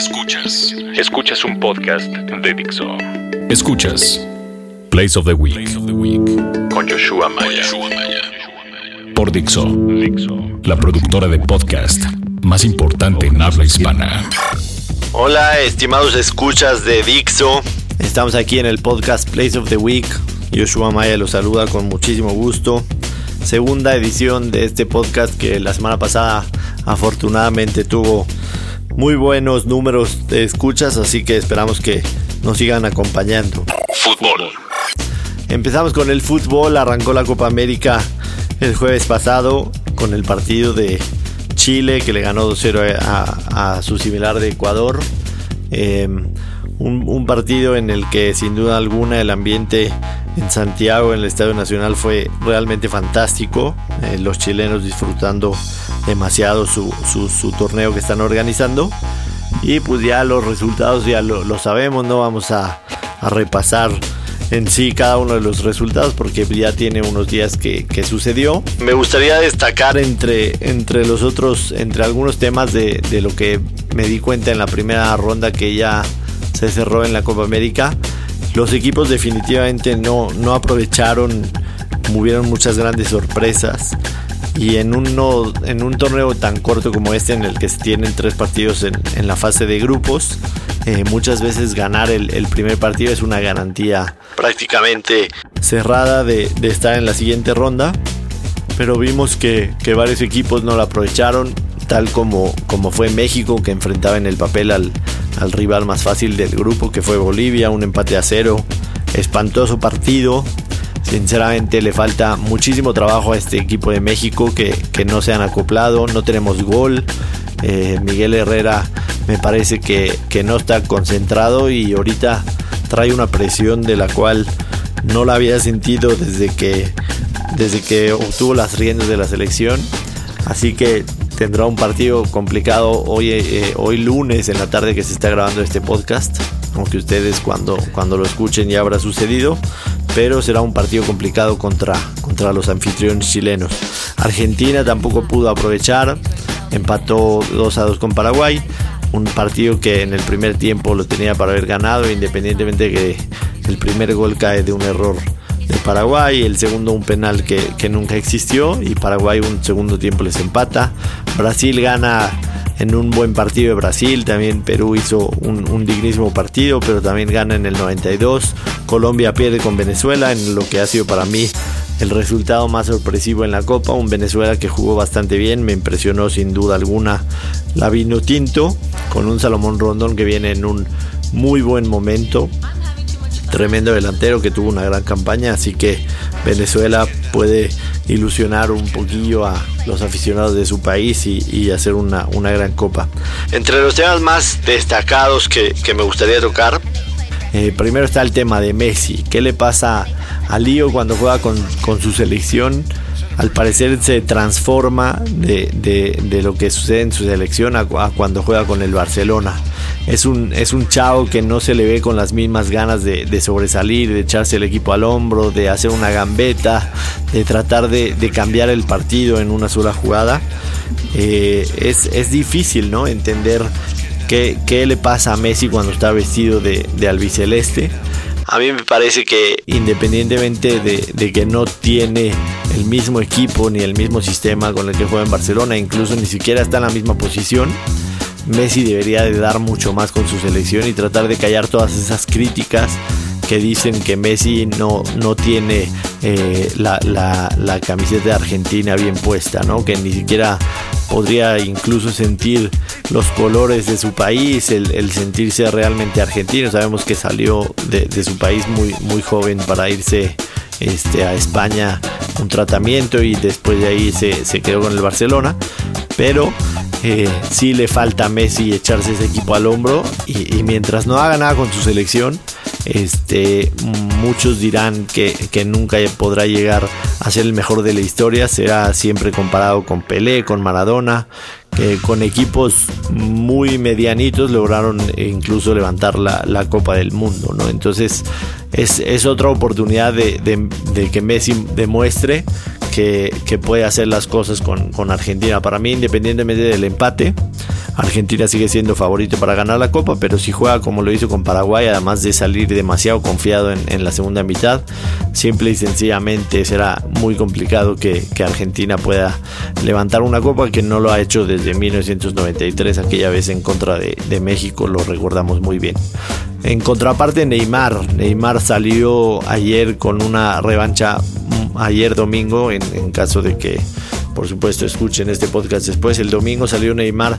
Escuchas. Escuchas un podcast de Dixo. Escuchas Place of the Week. Con Joshua Maya. Por Dixo. La productora de podcast más importante en habla hispana. Hola, estimados escuchas de Dixo. Estamos aquí en el podcast Place of the Week. Joshua Maya los saluda con muchísimo gusto. Segunda edición de este podcast que la semana pasada afortunadamente tuvo muy buenos números de escuchas, así que esperamos que nos sigan acompañando. Fútbol. Empezamos con el fútbol, arrancó la Copa América el jueves pasado con el partido de Chile que le ganó 2-0 a, su similar de Ecuador. Em, un, partido en el que sin duda alguna el ambiente en Santiago, en el Estadio Nacional, fue realmente fantástico. Eh, los chilenos disfrutando demasiado su, torneo que están organizando. Y pues ya los resultados ya lo, sabemos, no vamos a, repasar en sí cada uno de los resultados porque ya tiene unos días que, sucedió. Me gustaría destacar entre, entre los otros, entre algunos temas de, de, lo que me di cuenta en la primera ronda que ya se cerró en la Copa América. Los equipos definitivamente no, no aprovecharon, hubieron muchas grandes sorpresas. Y en, uno, en un torneo tan corto como este en el que se tienen tres partidos en, la fase de grupos, eh, muchas veces ganar el, primer partido es una garantía prácticamente cerrada de, estar en la siguiente ronda, pero vimos que, varios equipos no lo aprovecharon, tal como, como fue México que enfrentaba en el papel al, al rival más fácil del grupo que fue Bolivia, un empate a cero, espantoso partido Sinceramente le falta muchísimo trabajo a este equipo de México que, no se han acoplado, no tenemos gol. Eh, Miguel Herrera me parece que, no está concentrado y ahorita trae una presión de la cual no la había sentido desde que, desde que obtuvo las riendas de la selección. Así que tendrá un partido complicado hoy, eh, hoy lunes en la tarde que se está grabando este podcast. Aunque ustedes cuando, cuando lo escuchen ya habrá sucedido pero será un partido complicado contra, contra los anfitriones chilenos. Argentina tampoco pudo aprovechar, empató 2 a 2 con Paraguay, un partido que en el primer tiempo lo tenía para haber ganado, independientemente de que el primer gol cae de un error de Paraguay, el segundo un penal que, que nunca existió y Paraguay un segundo tiempo les empata. Brasil gana en un buen partido de Brasil. También Perú hizo un, dignísimo partido, pero también gana en el 92. Colombia pierde con Venezuela en lo que ha sido para mí el resultado más sorpresivo en la Copa. Un Venezuela que jugó bastante bien, me impresionó sin duda alguna la vino tinto con un Salomón Rondón que viene en un muy buen momento. Tremendo delantero que tuvo una gran campaña, así que Venezuela puede ilusionar un poquillo a los aficionados de su país y, hacer una, gran copa. Entre los temas más destacados que, me gustaría tocar, eh, primero está el tema de Messi. ¿Qué le pasa a Lío cuando juega con, su selección? Al parecer se transforma de, lo que sucede en su selección a cuando juega con el Barcelona es un, es un chavo que no se le ve con las mismas ganas de, sobresalir, de echarse el equipo al hombro, de hacer una gambeta, de tratar de, cambiar el partido en una sola jugada. Eh, es, difícil ¿no? entender qué, le pasa a Messi cuando está vestido de, albiceleste. A mí me parece que independientemente de, de, que no tiene el mismo equipo ni el mismo sistema con el que juega en Barcelona, incluso ni siquiera está en la misma posición, Messi debería de dar mucho más con su selección y tratar de callar todas esas críticas que dicen que Messi no, no tiene eh, la, camiseta de Argentina bien puesta, ¿no? que ni siquiera podría incluso sentir los colores de su país, el, sentirse realmente argentino. Sabemos que salió de, su país muy, muy joven para irse este, a España un tratamiento y después de ahí se, se quedó con el Barcelona. Pero eh, sí le falta a Messi echarse ese equipo al hombro y, mientras no haga nada con su selección, este, muchos dirán que, nunca podrá llegar a ser el mejor de la historia, será siempre comparado con Pelé, con Maradona, que con equipos muy medianitos lograron incluso levantar la, Copa del Mundo, ¿no? Entonces es, otra oportunidad de, de que Messi demuestre que, puede hacer las cosas con, con Argentina. Para mí, independientemente del empate, Argentina sigue siendo favorito para ganar la Copa, pero si juega como lo hizo con Paraguay, además de salir demasiado confiado en, la segunda mitad, simple y sencillamente será muy complicado que, Argentina pueda levantar una Copa que no lo ha hecho desde 1993, aquella vez en contra de, México, lo recordamos muy bien. En contraparte, Neymar. Neymar salió ayer con una revancha, mm, ayer domingo, en caso de que por supuesto escuchen este podcast después. El domingo salió Neymar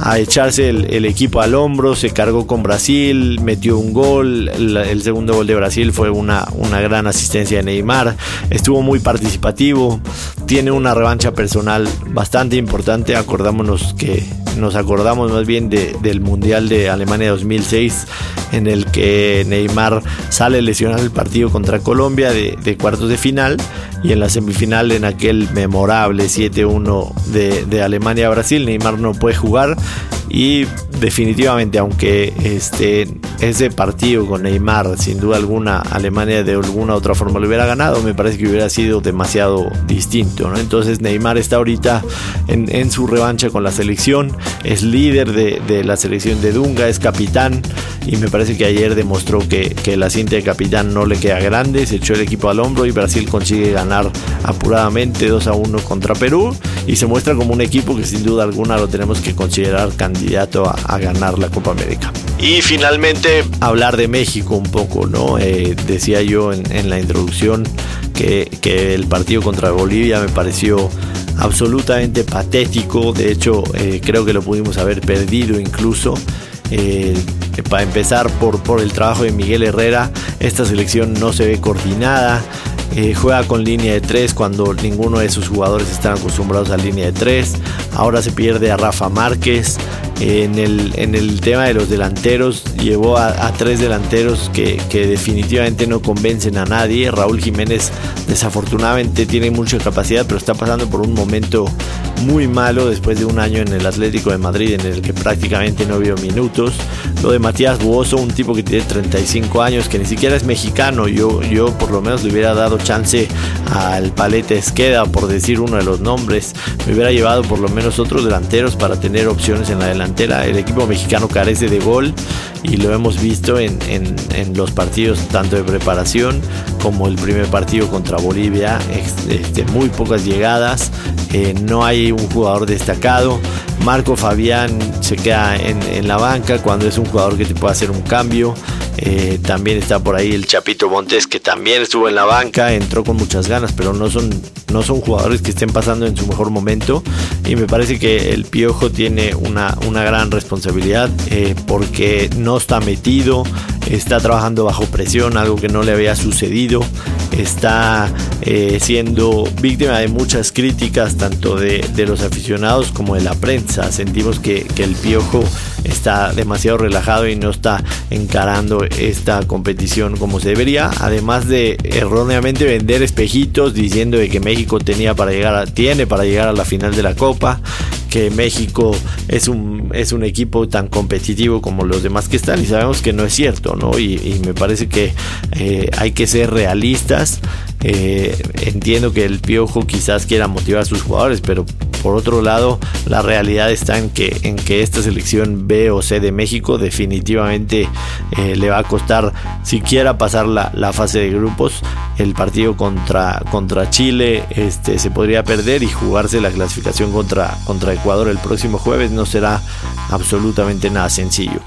a echarse el, equipo al hombro, se cargó con Brasil, metió un gol, el, segundo gol de Brasil fue una, una gran asistencia de Neymar, estuvo muy participativo, tiene una revancha personal bastante importante, acordámonos que nos acordamos más bien del Mundial de Alemania 2006 en el que Neymar sale lesionado el partido contra Colombia de, de cuartos de final y en la semifinal en aquel memorable 7-1 de, de Alemania a Brasil Neymar no puede jugar y definitivamente, aunque este, ese partido con Neymar, sin duda alguna, Alemania de alguna otra forma lo hubiera ganado, me parece que hubiera sido demasiado distinto. Entonces Neymar está ahorita en, su revancha con la selección, es líder de, la selección de Dunga, es capitán y me parece que ayer demostró que, que la cinta de capitán no le queda grande, se echó el equipo al hombro y Brasil consigue ganar apuradamente 2 a 1 contra Perú y se muestra como un equipo que sin duda alguna lo tenemos que considerar candidato a, a ganar la Copa América. Y finalmente hablar de México un poco, ¿no? Eh, decía yo en, la introducción que, el partido contra Bolivia me pareció absolutamente patético, de hecho eh, creo que lo pudimos haber perdido incluso. Eh, para empezar por, por el trabajo de Miguel Herrera, esta selección no se ve coordinada, juega con línea de 3 cuando ninguno de sus jugadores están acostumbrados a línea de 3. Ahora se pierde a Rafa Márquez, en el, en el tema de los delanteros llevó a, tres delanteros que, definitivamente no convencen a nadie. Raúl Jiménez desafortunadamente tiene mucha capacidad, pero está pasando por un momento muy malo después de un año en el Atlético de Madrid en el que prácticamente no vio minutos. Lo de Matías Buoso, un tipo que tiene 35 años, que ni siquiera es mexicano. Yo, yo por lo menos le hubiera dado chance al Palete Esqueda, por decir uno de los nombres. Me hubiera llevado por lo menos otros delanteros para tener opciones en la delantera el equipo mexicano carece de gol y lo hemos visto en, los partidos tanto de preparación como el primer partido contra Bolivia. Este, muy pocas llegadas, eh, no hay un jugador destacado. Marco Fabián se queda en, la banca cuando es un jugador que te puede hacer un cambio. Eh, también está por ahí el Chapito Montes que también estuvo en la banca, entró con muchas ganas, pero no son, no son jugadores que estén pasando en su mejor momento. Y me parece que el Piojo tiene una, una gran responsabilidad eh, porque no está metido, está trabajando bajo presión, algo que no le había sucedido, está eh, siendo víctima de muchas críticas tanto de, los aficionados como de la prensa. Sentimos que, que el Piojo está demasiado relajado y no está encarando esta competición como se debería. Además de erróneamente vender espejitos diciendo de que México tenía para llegar tiene para llegar a la final de la Copa que México es un, es un equipo tan competitivo como los demás que están y sabemos que no es cierto, ¿no? Y, me parece que eh, hay que ser realistas. Eh, entiendo que el Piojo quizás quiera motivar a sus jugadores, pero por otro lado, la realidad está en que, en que esta selección B o C de México definitivamente eh, le va a costar siquiera pasar la, la, fase de grupos. El partido contra, contra Chile este, se podría perder y jugarse la clasificación contra, contra Ecuador el próximo jueves no será absolutamente nada sencillo.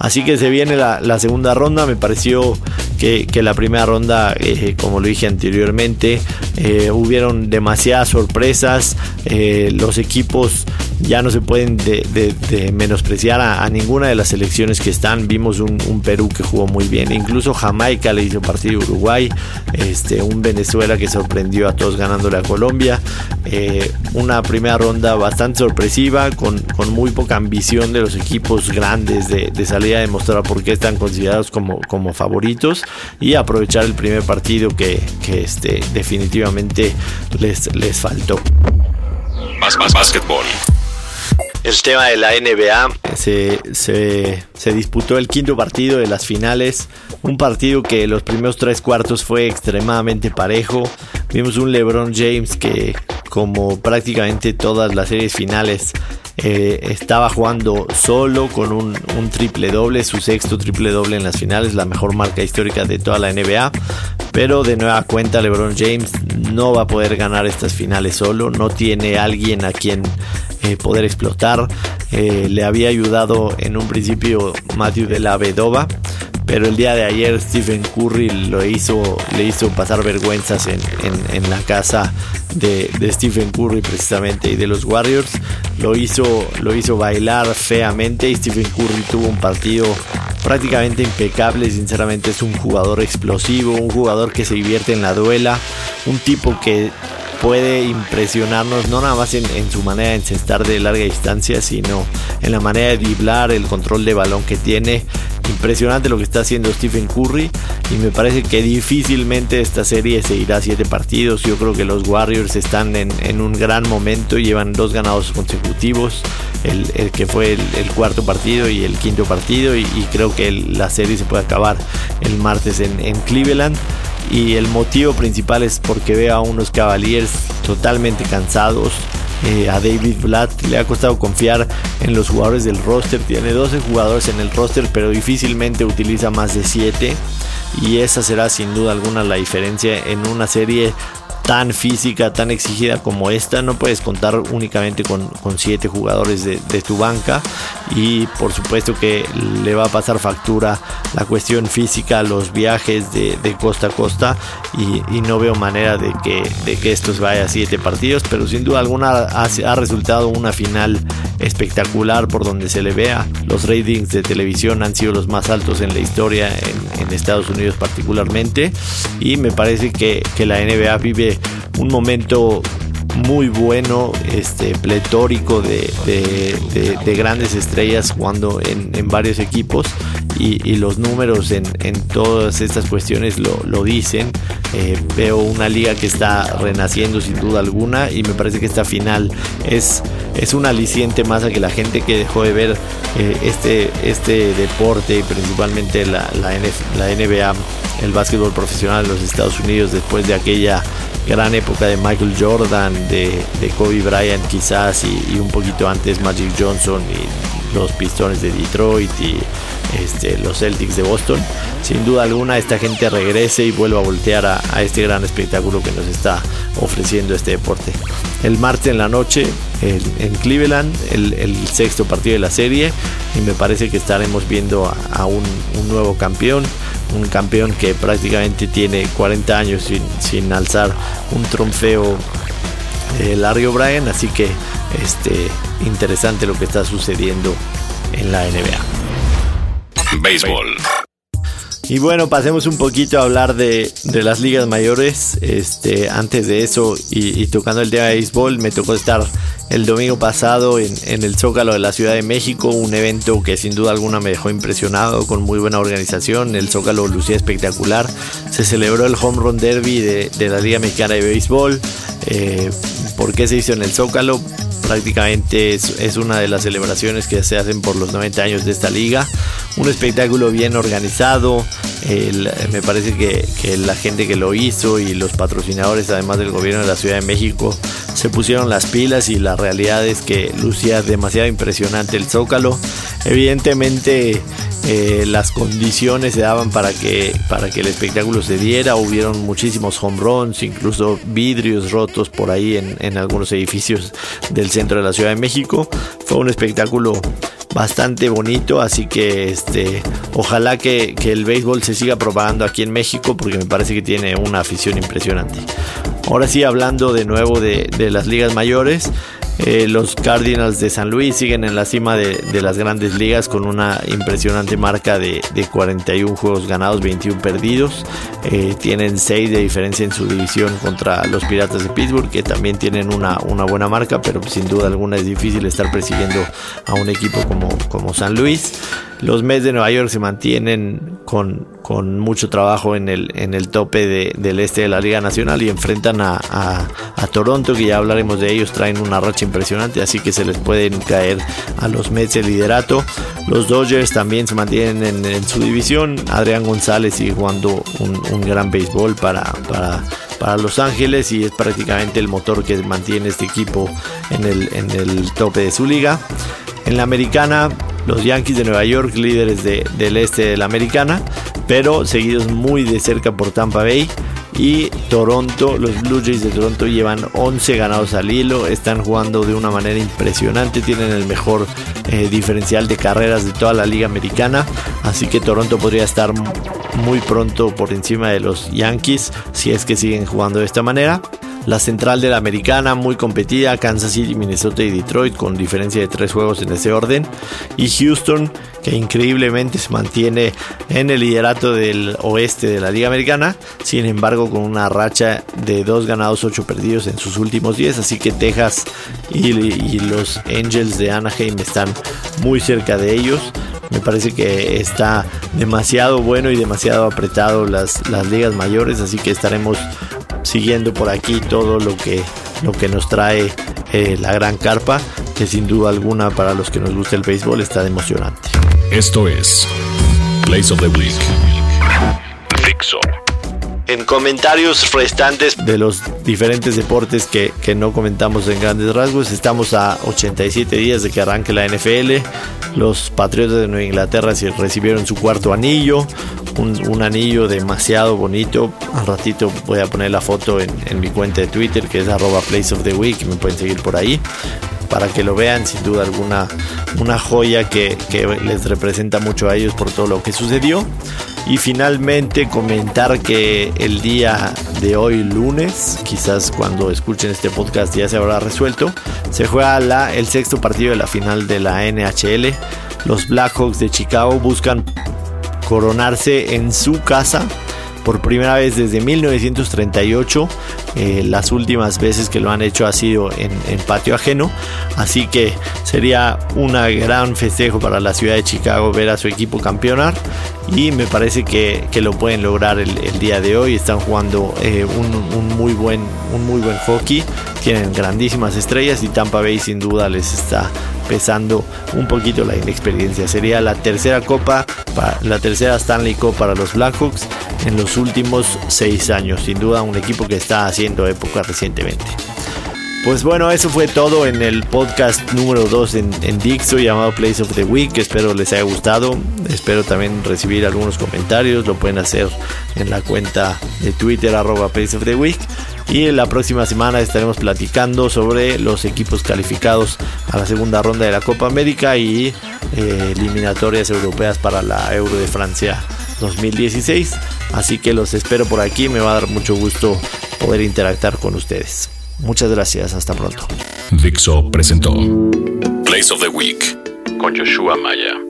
Así que se viene la, segunda ronda. Me pareció que, la primera ronda, eh, como lo dije anteriormente, eh, hubieron demasiadas sorpresas. Eh, los equipos ya no se pueden de, menospreciar a, ninguna de las selecciones que están. Vimos un, Perú que jugó muy bien. Incluso Jamaica le hizo partido a Uruguay. Este, un Venezuela que sorprendió a todos ganándole a Colombia. una primera ronda bastante sorpresiva con, muy poca ambición de los equipos grandes de, de salir a demostrar por qué están considerados como, como favoritos y aprovechar el primer partido que, que este, definitivamente les, les faltó. Más, más, básquetbol. el tema de la NBA. Se, se, disputó el quinto partido de las finales. Un partido que los primeros tres cuartos fue extremadamente parejo. Vimos un LeBron James que, como prácticamente todas las series finales, eh, estaba jugando solo con un, triple doble, su sexto triple doble en las finales, la mejor marca histórica de toda la NBA. Pero de nueva cuenta LeBron James no va a poder ganar estas finales solo, no tiene alguien a quien eh, poder explotar. Eh, le había ayudado en un principio Matthew de la Vedova, pero el día de ayer Stephen Curry lo hizo, le hizo pasar vergüenzas en, la casa de, Stephen Curry precisamente y de los Warriors. Lo hizo, lo hizo bailar feamente y Stephen Curry tuvo un partido prácticamente impecable. Sinceramente es un jugador explosivo, un jugador que se divierte en la duela, un tipo que puede impresionarnos no nada más en, su manera de encestar de larga distancia, sino en la manera de driblar, el control de balón que tiene. Impresionante lo que está haciendo Stephen Curry y me parece que difícilmente esta serie se irá siete partidos. Yo creo que los Warriors están en, un gran momento, llevan dos ganados consecutivos, el, que fue el, cuarto partido y el quinto partido y, creo que la serie se puede acabar el martes en Cleveland y el motivo principal es porque veo a unos Cavaliers totalmente cansados. Eh, a David Blatt le ha costado confiar en los jugadores del roster. Tiene 12 jugadores en el roster, pero difícilmente utiliza más de 7. Y esa será sin duda alguna la diferencia en una serie tan física, tan exigida como esta, no puedes contar únicamente con, con siete jugadores de, tu banca y por supuesto que le va a pasar factura la cuestión física, los viajes de, costa a costa y, no veo manera de que, de que estos vaya a siete partidos, pero sin duda alguna ha, resultado una final espectacular por donde se le vea. Los ratings de televisión han sido los más altos en la historia en, en Estados Unidos particularmente y me parece que, que la NBA vive un momento muy bueno, este, pletórico de, grandes estrellas jugando en, varios equipos y, los números en, todas estas cuestiones lo, dicen. Eh, veo una liga que está renaciendo sin duda alguna y me parece que esta final es, es un aliciente más a que la gente que dejó de ver eh, este, este deporte y principalmente la, la, la NBA, el básquetbol profesional de los Estados Unidos después de aquella gran época de Michael Jordan, de, Kobe Bryant quizás y, un poquito antes Magic Johnson y los Pistones de Detroit y este, los Celtics de Boston. Sin duda alguna esta gente regrese y vuelva a voltear a, este gran espectáculo que nos está ofreciendo este deporte. El martes en la noche en Cleveland, el, sexto partido de la serie y me parece que estaremos viendo a, un nuevo campeón un campeón que prácticamente tiene 40 años sin, alzar un trofeo eh, Larry O'Brien, así que este, interesante lo que está sucediendo en la NBA. Béisbol. Y bueno, pasemos un poquito a hablar de, las ligas mayores. Este, antes de eso, y, tocando el tema de béisbol, me tocó estar el domingo pasado en, el Zócalo de la Ciudad de México, un evento que sin duda alguna me dejó impresionado, con muy buena organización. El Zócalo lucía espectacular. Se celebró el Home Run Derby de, la Liga Mexicana de Béisbol. Eh, ¿Por qué se hizo en el Zócalo? Prácticamente es, una de las celebraciones que se hacen por los 90 años de esta liga. Un espectáculo bien organizado, me parece que, la gente que lo hizo y los patrocinadores, además del gobierno de la Ciudad de México, se pusieron las pilas y la realidad es que lucía demasiado impresionante el zócalo. Evidentemente eh, las condiciones se daban para que, para que el espectáculo se diera. Hubieron muchísimos home runs, incluso vidrios rotos por ahí en, en algunos edificios del centro de la Ciudad de México. Fue un espectáculo bastante bonito, así que este, ojalá que, el béisbol se siga propagando aquí en México porque me parece que tiene una afición impresionante. Ahora sí, hablando de nuevo de, de las ligas mayores, eh, los Cardinals de San Luis siguen en la cima de, las grandes ligas con una impresionante marca de, 41 juegos ganados, 21 perdidos. Eh, tienen 6 de diferencia en su división contra los Piratas de Pittsburgh, que también tienen una, buena marca, pero sin duda alguna es difícil estar persiguiendo a un equipo como San Luis. Los Mets de Nueva York se mantienen con, con mucho trabajo en el, en el tope del este de la Liga Nacional y enfrentan a, a, Toronto, que ya hablaremos de ellos, traen una racha impresionante, así que se les pueden caer a los Mets el liderato. Los Dodgers también se mantienen en, su división, Adrián González sigue jugando un, un gran béisbol para, para para Los Ángeles y es prácticamente el motor que mantiene este equipo en el, en el tope de su liga. En la americana, los Yankees de Nueva York, líderes del este de la americana, pero seguidos muy de cerca por Tampa Bay. Y Toronto, los Blue Jays de Toronto llevan 11 ganados al hilo, están jugando de una manera impresionante, tienen el mejor eh, diferencial de carreras de toda la liga americana, así que Toronto podría estar muy pronto por encima de los Yankees si es que siguen jugando de esta manera. La central de la americana, muy competida, Kansas City, Minnesota y Detroit, con diferencia de tres juegos en ese orden. Y Houston, que increíblemente se mantiene en el liderato del oeste de la Liga Americana, sin embargo con una racha de dos ganados, ocho perdidos en sus últimos 10. Así que Texas y, los Angels de Anaheim están muy cerca de ellos. Me parece que está demasiado bueno y demasiado apretado las, las ligas mayores, así que estaremos siguiendo por aquí todo lo que, lo que nos trae eh, la gran carpa, que sin duda alguna para los que nos gusta el béisbol está emocionante. Esto es Place of the Week. Fixo. En comentarios restantes de los diferentes deportes que, que, no comentamos en grandes rasgos, estamos a 87 días de que arranque la NFL. Los Patriotas de Nueva Inglaterra recibieron su cuarto anillo un, anillo demasiado bonito. Al ratito voy a poner la foto en, mi cuenta de Twitter que es arroba place of the week. Me pueden seguir por ahí para que lo vean sin duda alguna una joya que, les representa mucho a ellos por todo lo que sucedió y finalmente comentar que el día de hoy lunes quizás cuando escuchen este podcast ya se habrá resuelto se juega el sexto partido de la final de la NHL los Blackhawks de Chicago buscan coronarse en su casa por primera vez desde 1938. Eh, las últimas veces que lo han hecho ha sido en, patio ajeno. Así que sería un gran festejo para la ciudad de Chicago ver a su equipo campeonar. Y me parece que, lo pueden lograr el, día de hoy. Están jugando eh, un, muy buen, un muy buen hockey. Tienen grandísimas estrellas y Tampa Bay sin duda les está pesando un poquito la inexperiencia. Sería la tercera copa, la tercera Stanley Cup para los Blackhawks en los últimos seis años. Sin duda un equipo que está haciendo época recientemente. Pues bueno, eso fue todo en el podcast número 2 en, en, Dixo llamado Place of the Week. Espero les haya gustado. Espero también recibir algunos comentarios. Lo pueden hacer en la cuenta de Twitter arroba Place of the Week. Y la próxima semana estaremos platicando sobre los equipos calificados a la segunda ronda de la Copa América y eh, eliminatorias europeas para la Euro de Francia 2016. Así que los espero por aquí. Me va a dar mucho gusto poder interactuar con ustedes. Muchas gracias, hasta pronto. Dixo presentó Place of the Week con Joshua Maya.